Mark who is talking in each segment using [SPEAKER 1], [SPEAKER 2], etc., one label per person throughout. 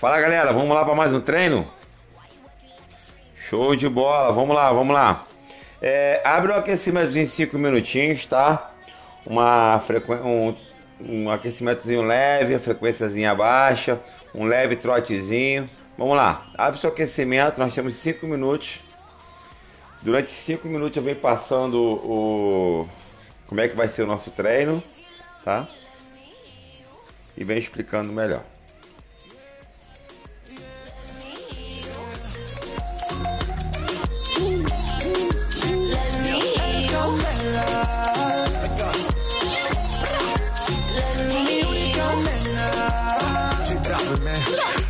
[SPEAKER 1] Fala galera, vamos lá para mais um treino? Show de bola, vamos lá, vamos lá. É, abre o aquecimento em 5 minutinhos, tá? Uma frequ... um, um aquecimentozinho leve, frequênciazinha baixa, um leve trotezinho. Vamos lá, abre seu aquecimento, nós temos 5 minutos. Durante 5 minutos eu venho passando o como é que vai ser o nosso treino, tá? E venho explicando melhor.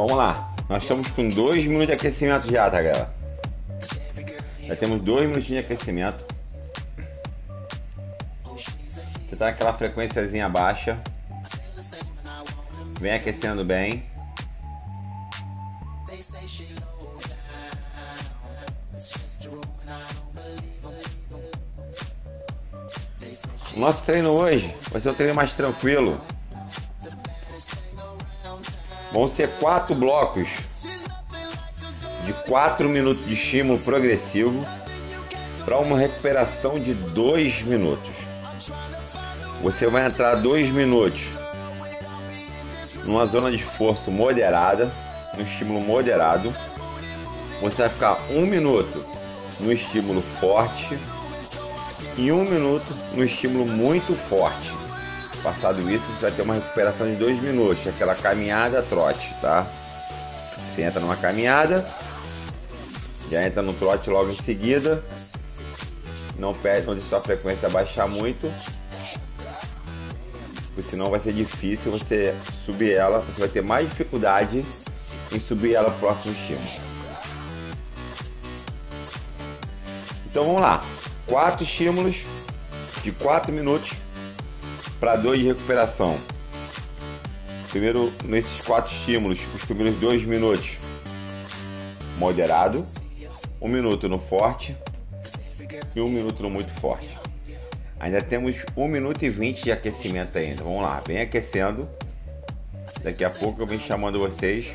[SPEAKER 1] Vamos lá. Nós estamos com 2 minutos de aquecimento já, tá, galera? Já temos 2 minutinhos de aquecimento. Você tá naquela frequênciazinha baixa. Vem aquecendo bem. O nosso treino hoje vai ser um treino mais tranquilo. Vão ser quatro blocos de 4 minutos de estímulo progressivo para uma recuperação de 2 minutos. Você vai entrar 2 minutos numa zona de esforço moderada, no estímulo moderado. Você vai ficar 1 um minuto no estímulo forte e 1 um minuto no estímulo muito forte. Passado isso, você vai ter uma recuperação de 2 minutos, aquela caminhada trote, tá? Você entra numa caminhada, já entra no trote logo em seguida. Não perde onde sua frequência baixar muito. Porque senão vai ser difícil você subir ela. Você vai ter mais dificuldade em subir ela pro próximo estímulo. Então vamos lá. Quatro estímulos de 4 minutos para 2 de recuperação. Primeiro, nesses quatro estímulos, os primeiros dois minutos, moderado, um minuto no forte e um minuto no muito forte. Ainda temos 1 minuto e 20 de aquecimento ainda. Vamos lá, vem aquecendo. Daqui a pouco eu venho chamando vocês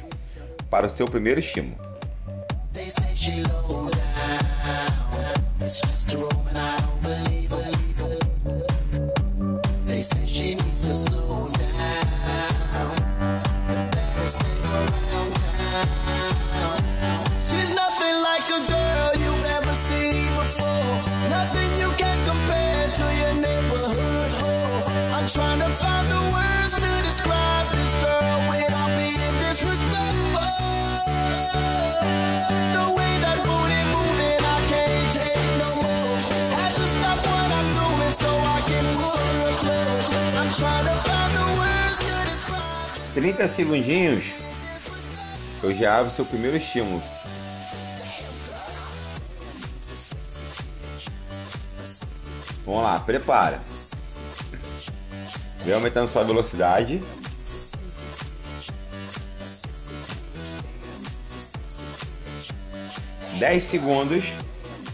[SPEAKER 1] para o seu primeiro estímulo.
[SPEAKER 2] They
[SPEAKER 1] 30 segundinhos, eu já abro seu primeiro estímulo. Vamos lá, prepara. Vem aumentando sua velocidade. Dez segundos.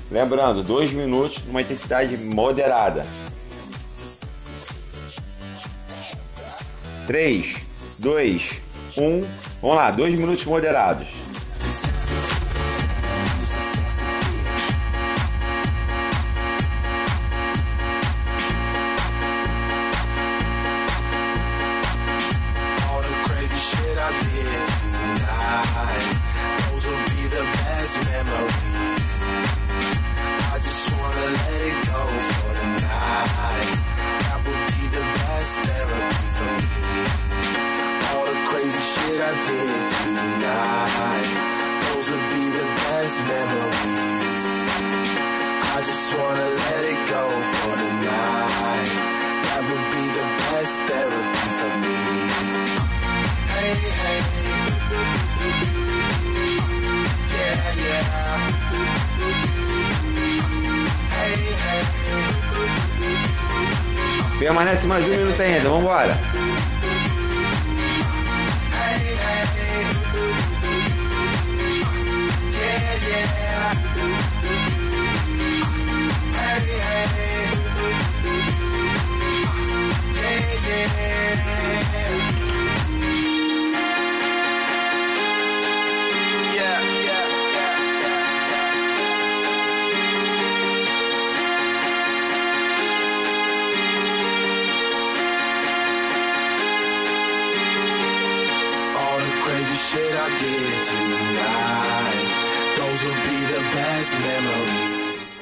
[SPEAKER 1] Lembrando, dois minutos numa intensidade moderada. 3, 2, 1. Vamos lá, dois minutos moderados. Permanece mais um minuto ainda, vambora.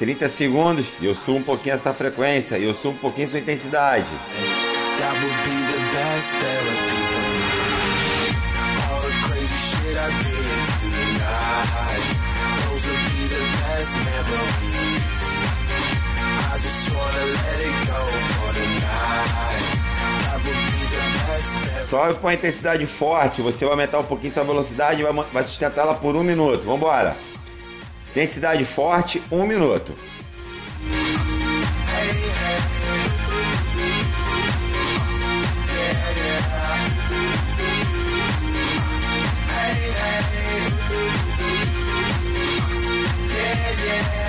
[SPEAKER 1] 30 segundos e eu subo um pouquinho essa frequência e eu subo um pouquinho sua intensidade. Sobe com a intensidade forte, você vai aumentar um pouquinho sua velocidade e vai, vai sustentar ela por um minuto. Vambora. Intensidade forte, um minuto.
[SPEAKER 3] It's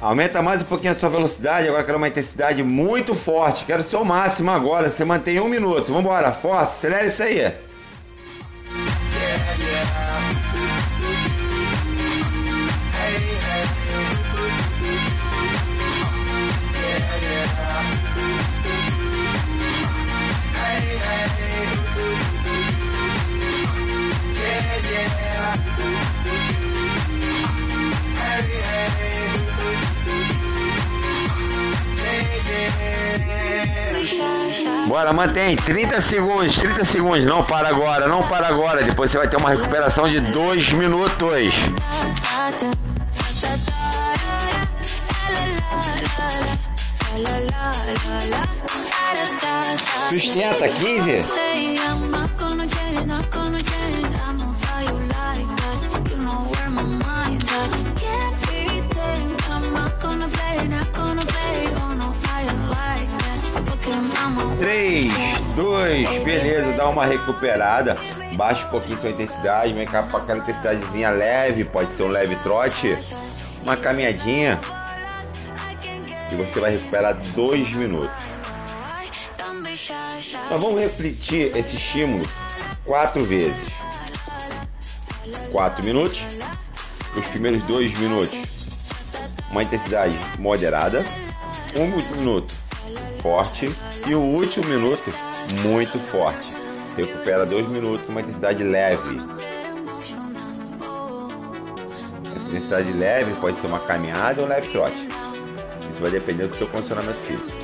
[SPEAKER 1] Aumenta mais um pouquinho a sua velocidade, agora quero uma intensidade muito forte. Quero o seu máximo agora, você mantém um minuto. Vambora, força, acelera isso aí. Bora, mantém 30 segundos, 30 segundos. Não para agora, não para agora. Depois você vai ter uma recuperação de 2 minutos. Sustenta, 15.
[SPEAKER 4] Say I'm not gonna change, not gonna change. I know how you like that. You know where my mind's at. Can't be tamed. I'm not gonna play, not gonna
[SPEAKER 1] 3, 2, beleza, dá uma recuperada. Baixa um pouquinho sua intensidade, vem cá com aquela intensidadezinha leve, pode ser um leve trote, uma caminhadinha e você vai recuperar 2 minutos. Nós vamos refletir esse estímulo quatro vezes. 4 minutos, os primeiros 2 minutos, uma intensidade moderada, um minuto forte e o último minuto muito forte. Recupera 2 minutos com uma intensidade leve. Essa intensidade leve pode ser uma caminhada ou um leve trote. Isso vai depender do seu condicionamento físico.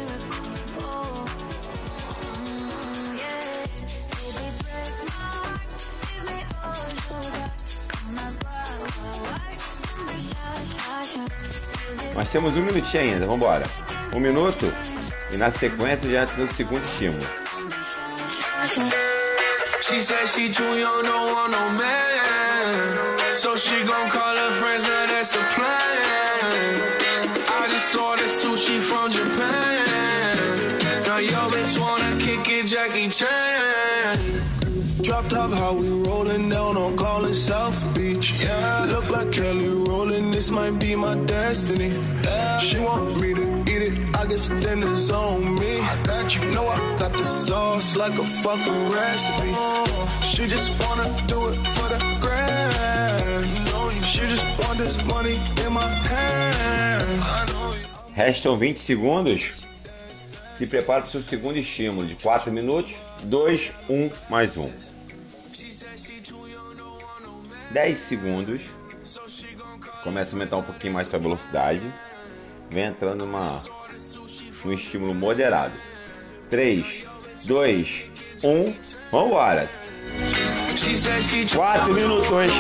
[SPEAKER 1] Nós temos um minutinho ainda, vamos embora. Um minuto na sequência já entra o segundo estímulo.
[SPEAKER 5] She said she too young, don't want no man. So she gon' call her friends, now that's a plan. I just saw the sushi from Japan. Now yo bitch wanna kick it, Jackie Chan. Drop top, how we rollin' down on callin' South Beach. Yeah, look like Kelly rollin', this might be my destiny. She want me to it, I guess dinner's on me. I got you, know I got the sauce like a fucking recipe. She just wanna do it for the grand. She just want this money in my hand.
[SPEAKER 1] Restam 20 segundos. Se prepara para o seu segundo estímulo de 4 minutos. 2, 1, mais 1. 10 segundos. Começa a aumentar um pouquinho mais sua velocidade. Vem entrando numa, num estímulo moderado. 3, 2, 1. Vambora! 4 minutos.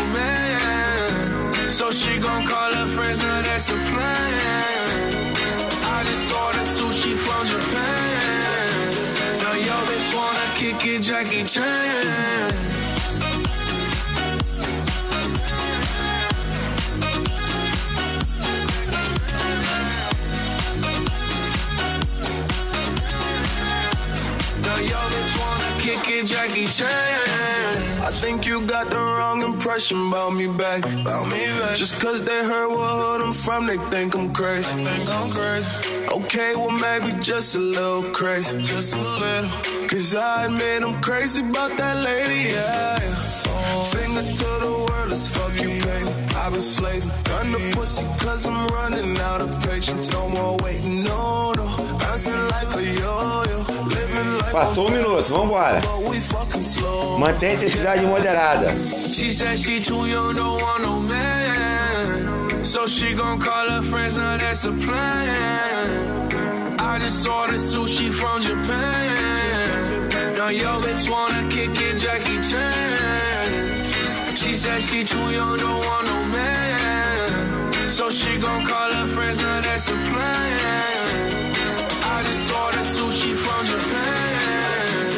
[SPEAKER 5] So she gon' call her friends, now that's a plan. I just sushi from Japan. Now yo bitch wanna kick it, Jackie Chan. It, Jackie Chan. I think you got the wrong impression about me back. About me back. Just cause they heard what hood I'm from, they think I'm crazy. They think I'm crazy. Okay, well maybe just a little crazy. Just a little. Cause I admit I'm crazy about that lady, yeah. Been slaving. Done the pussy cause I'm running out of patience. No more waiting, no, no. Bouncing like a yo-yo. Living like
[SPEAKER 1] Passou um minuto, vambora. Mantenha a intensidade moderada.
[SPEAKER 5] She said she too young, don't want no man. So she gon' call her friends, now that's a plan. I just ordered sushi from Japan. Now yo bitch wanna kick it, Jackie Chan. She said she too young, don't want no man. So she gon' call her friends, now that's a plan. I just ordered sushi from Japan.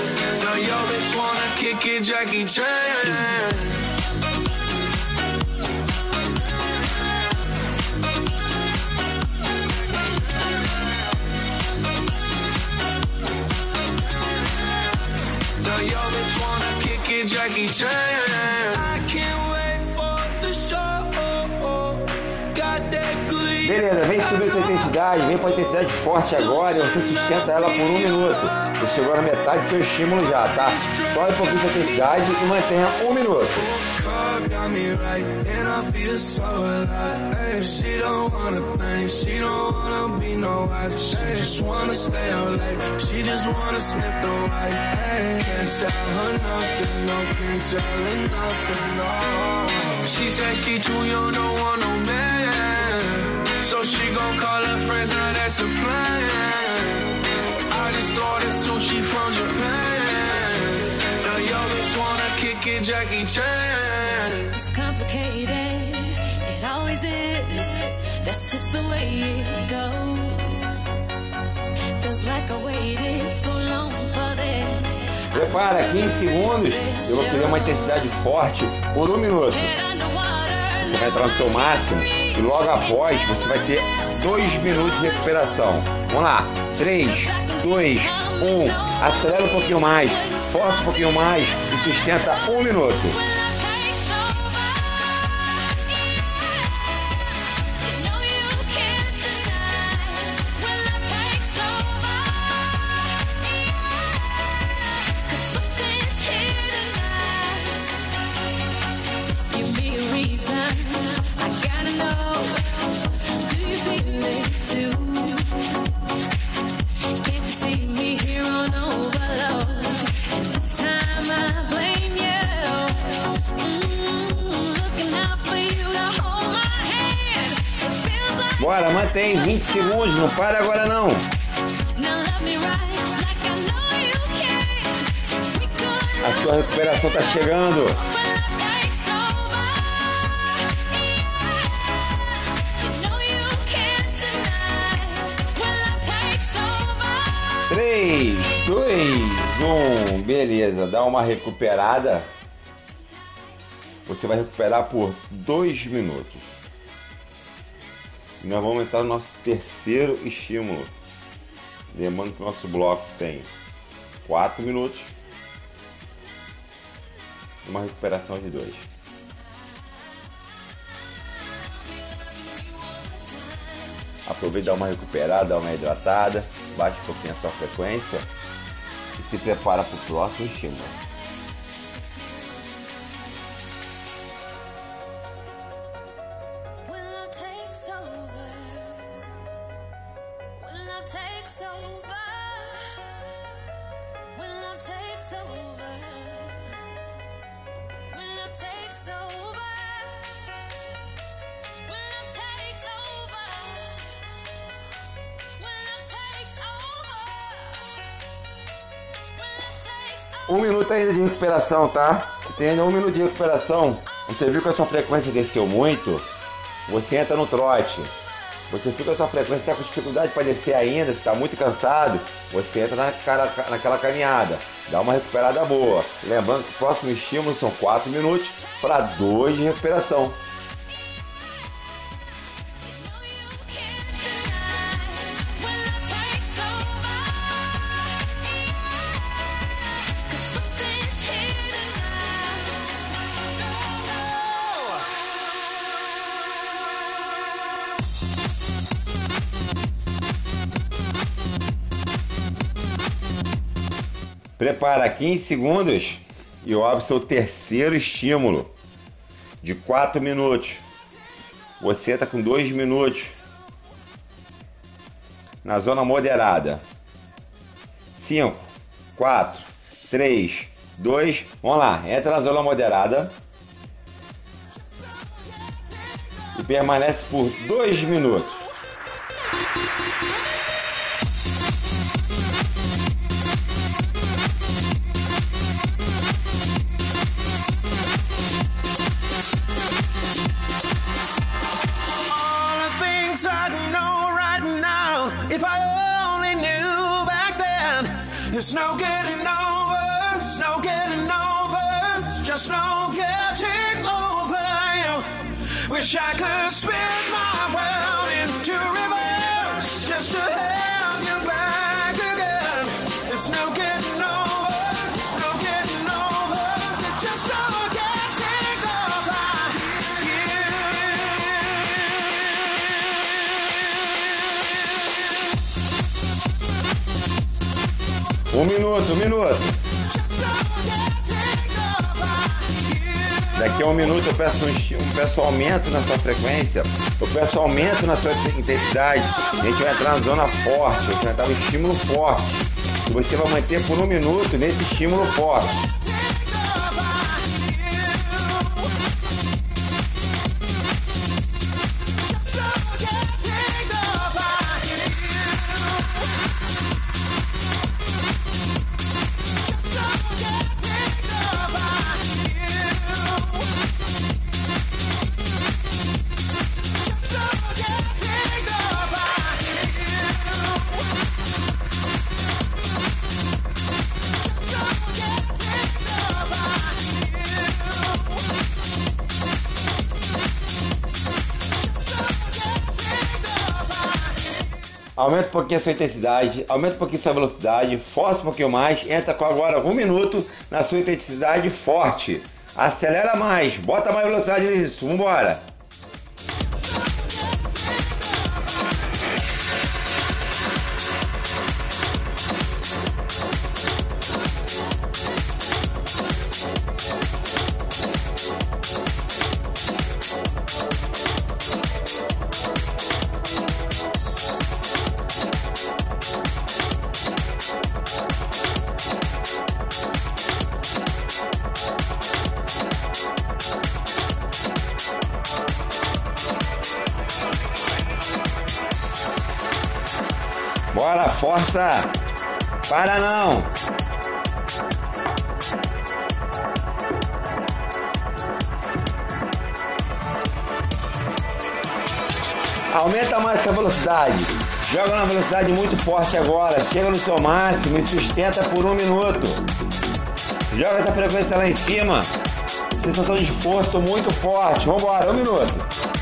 [SPEAKER 5] Now yo bitch wanna kick it, Jackie Chan. Now yo bitch wanna kick it, Jackie Chan. I can't
[SPEAKER 1] Beleza, vem subir sua intensidade, vem com a intensidade forte agora e você sustenta ela por um minuto. Você chegou na metade do seu estímulo já, tá? Sobe um pouquinho sua intensidade e mantenha um minuto.
[SPEAKER 5] She said she too young, don't want no man. So she gon' call her friends, now that's a plan. I just ordered sushi from Japan. Now yo bitch wanna kick it, Jackie Chan.
[SPEAKER 4] It's complicated, it always is. That's just the way it goes. Feels like I waited so long for this.
[SPEAKER 1] Prepara, 15 segundos. Eu vou criar uma intensidade forte por um minuto. Você vai entrar no seu máximo e logo após você vai ter dois minutos de recuperação. Vamos lá. 3, 2, 1. Acelera um pouquinho mais. Força um pouquinho mais e sustenta um minuto. Mantém 20 segundos. Não para agora não. A sua recuperação está chegando. 3, 2, 1. Beleza, dá uma recuperada. Você vai recuperar por 2 minutos. Nós vamos entrar no nosso terceiro estímulo. Lembrando que o nosso bloco tem 4 minutos. Uma recuperação de 2. Aproveita, dá uma recuperada, dá uma hidratada, baixa um pouquinho a sua frequência e se prepara para o próximo estímulo. De recuperação, tá? Você tem ainda um minuto de recuperação. Você viu que a sua frequência desceu muito? Você entra no trote. Você fica com a sua frequência, está com dificuldade para descer ainda, está muito cansado, você entra na cara- naquela caminhada, dá uma recuperada boa. Lembrando que o próximo estímulo são 4 minutos para 2 de recuperação. Prepara 15 segundos e obra seu terceiro estímulo de 4 minutos. Você está com 2 minutos na zona moderada. 5, 4, 3, 2, vamos lá, entra na zona moderada e permanece por 2 minutos.
[SPEAKER 2] There's no getting over, there's no getting over, it's just no getting over you. Wish I could spin my world into reverse
[SPEAKER 1] Um minuto, um minuto. Daqui a um minuto eu peço um, um peço aumento na sua frequência, eu peço aumento na sua intensidade. A gente vai entrar na zona forte, a gente vai entrar no estímulo forte. E você vai manter por um minuto nesse estímulo forte. Pouquinho a sua intensidade, aumenta um pouquinho a sua velocidade, força um pouquinho mais, entra com agora um minuto na sua intensidade forte. Acelera mais, bota mais velocidade nisso, vambora! Para não! Aumenta mais essa velocidade. Joga uma velocidade muito forte agora. Chega no seu máximo e sustenta por um minuto. Joga essa frequência lá em cima. Sensação de esforço muito forte. Vambora, um minuto.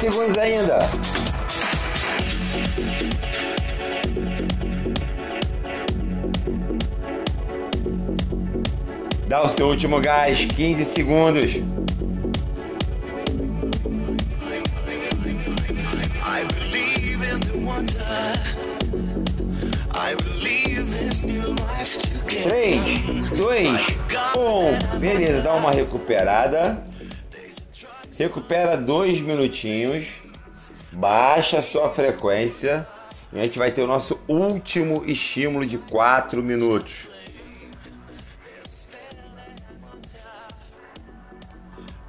[SPEAKER 1] Segundos ainda. Dá o seu último gás, 15 segundos. 3, 2, 1. Beleza, dá uma recuperada. Recupera dois minutinhos. Baixa sua frequência. E a gente vai ter o nosso último estímulo de 4 minutos.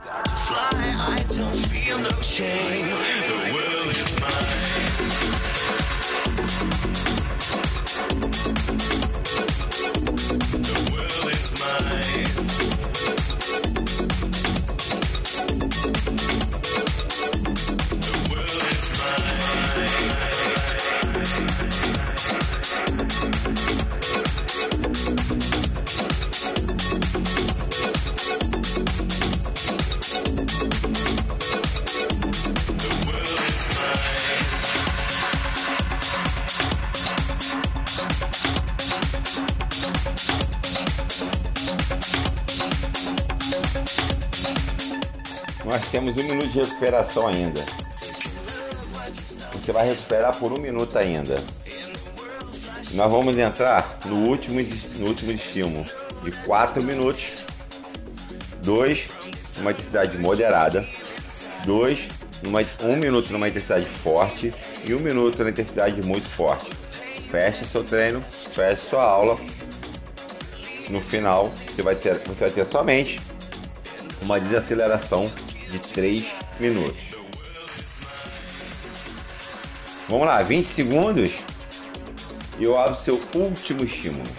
[SPEAKER 2] Got
[SPEAKER 1] Nós temos um minuto de recuperação ainda. Você vai recuperar por um minuto ainda. Nós vamos entrar no último, no último estímulo de 4 minutos. 2 numa intensidade moderada. 2 numa, 1 minuto numa intensidade forte e 1 minuto na intensidade muito forte. Fecha seu treino, fecha sua aula. No final, você vai ter, você vai ter somente uma desaceleração de 3 minutos. Vamos lá, 20 segundos e eu abro seu último estímulo.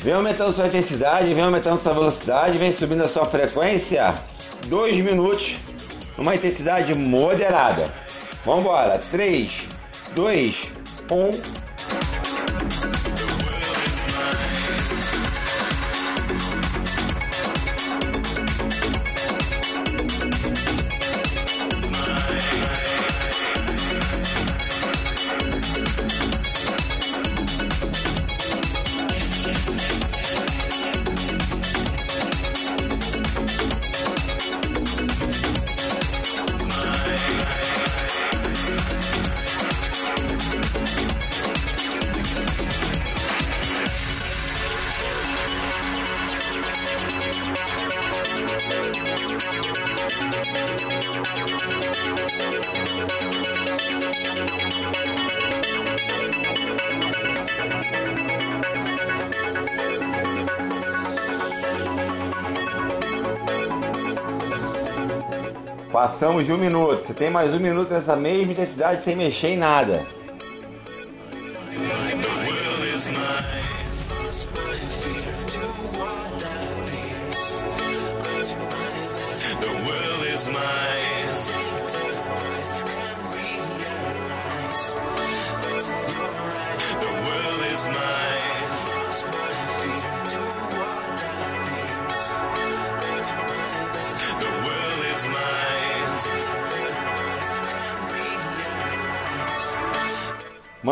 [SPEAKER 1] Vem aumentando sua intensidade, vem aumentando sua velocidade, vem subindo a sua frequência. 2 minutos, numa intensidade moderada. Vamos embora. 3, 2, 1. Passamos de um minuto. Você tem mais um minuto nessa mesma intensidade sem mexer em nada.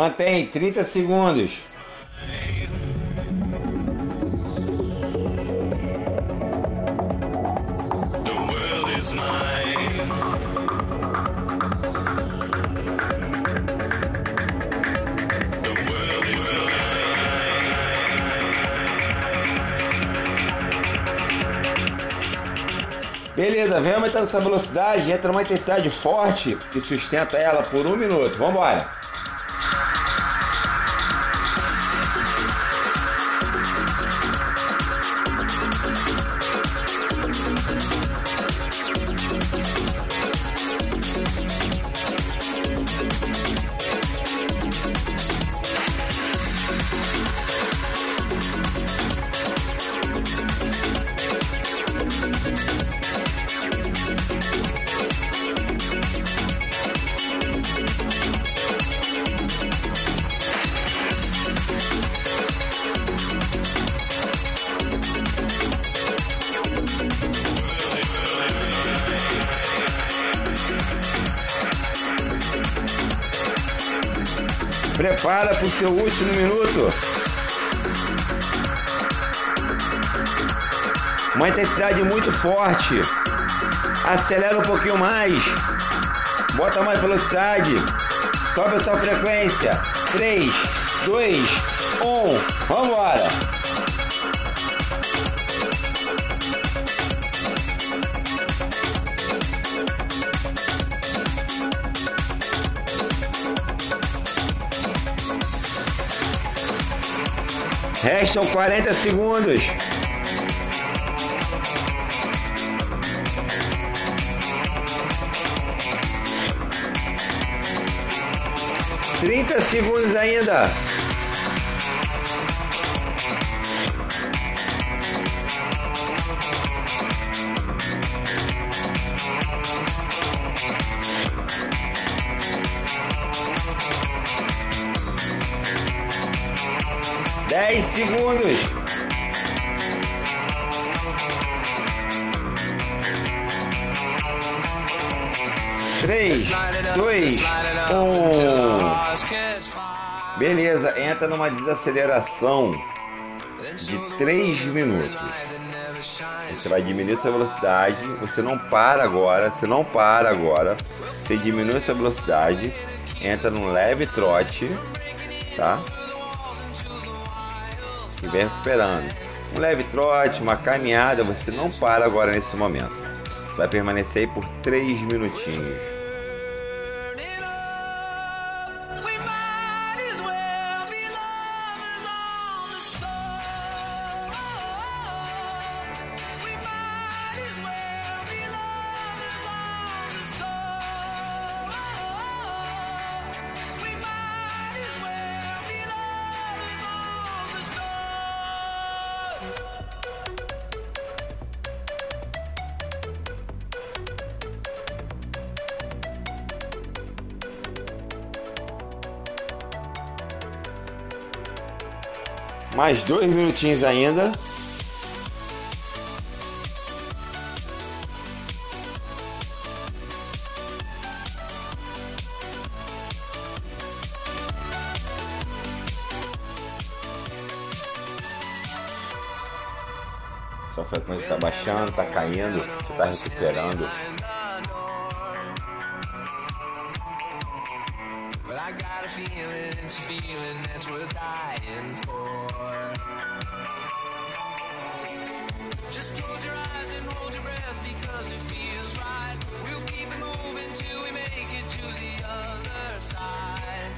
[SPEAKER 1] Mantém 30 segundos. Beleza, vem aumentando sua velocidade, entra numa intensidade forte e sustenta ela por um minuto. Vambora. Prepara para o seu último minuto. Uma intensidade muito forte. Acelera um pouquinho mais. Bota mais velocidade. Sobe a sua frequência. 3, 2, 1. Vamos Restam 40 segundos. Trinta segundos ainda. Dez segundos. Três, dois, um. Beleza, entra numa desaceleração de 3 minutos. Você vai diminuir sua velocidade, você não para agora, você não para agora, você diminui sua velocidade, entra num leve trote, tá? E vem recuperando. Um leve trote, uma caminhada, você não para agora nesse momento. Vai permanecer aí por 3 minutinhos. Mais dois minutinhos ainda. Sua frequência está baixando, está caindo, está recuperando. Just close your eyes and hold your breath because it feels right. We'll keep it moving till we make it to the other side.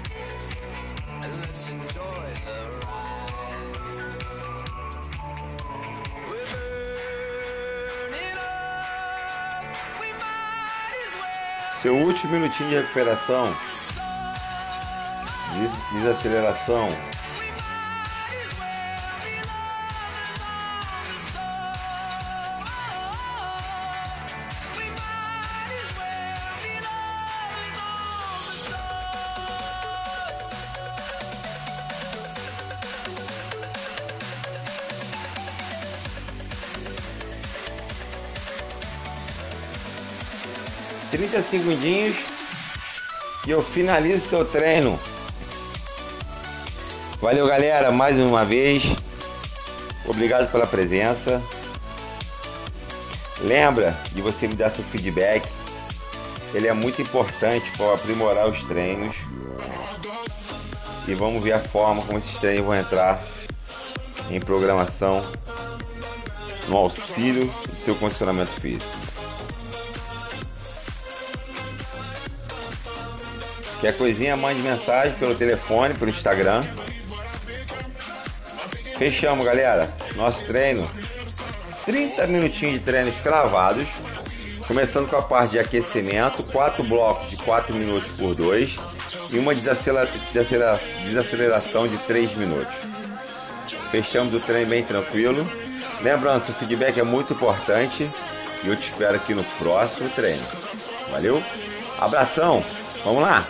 [SPEAKER 1] And let's enjoy the ride. We're burning up. We might as well. Seu último minutinho de recuperação. desaceleração. Segundinhos e eu finalizo seu treino. Valeu, galera, mais uma vez. Obrigado pela presença. Lembra de você me dar seu feedback. Ele é muito importante para aprimorar os treinos. E vamos ver a forma como esses treinos vão entrar em programação no auxílio do seu condicionamento físico. Quer coisinha, mande mensagem pelo telefone, pelo Instagram. Fechamos, galera. Nosso treino. 30 minutinhos de treinos cravados. Começando com a parte de aquecimento, quatro blocos de 4 minutos por 2 e uma desacelera desacelera desaceleração de 3 minutos. Fechamos o treino bem tranquilo. Lembrando, o feedback é muito importante e eu te espero aqui no próximo treino. Valeu? Abração, vamos lá!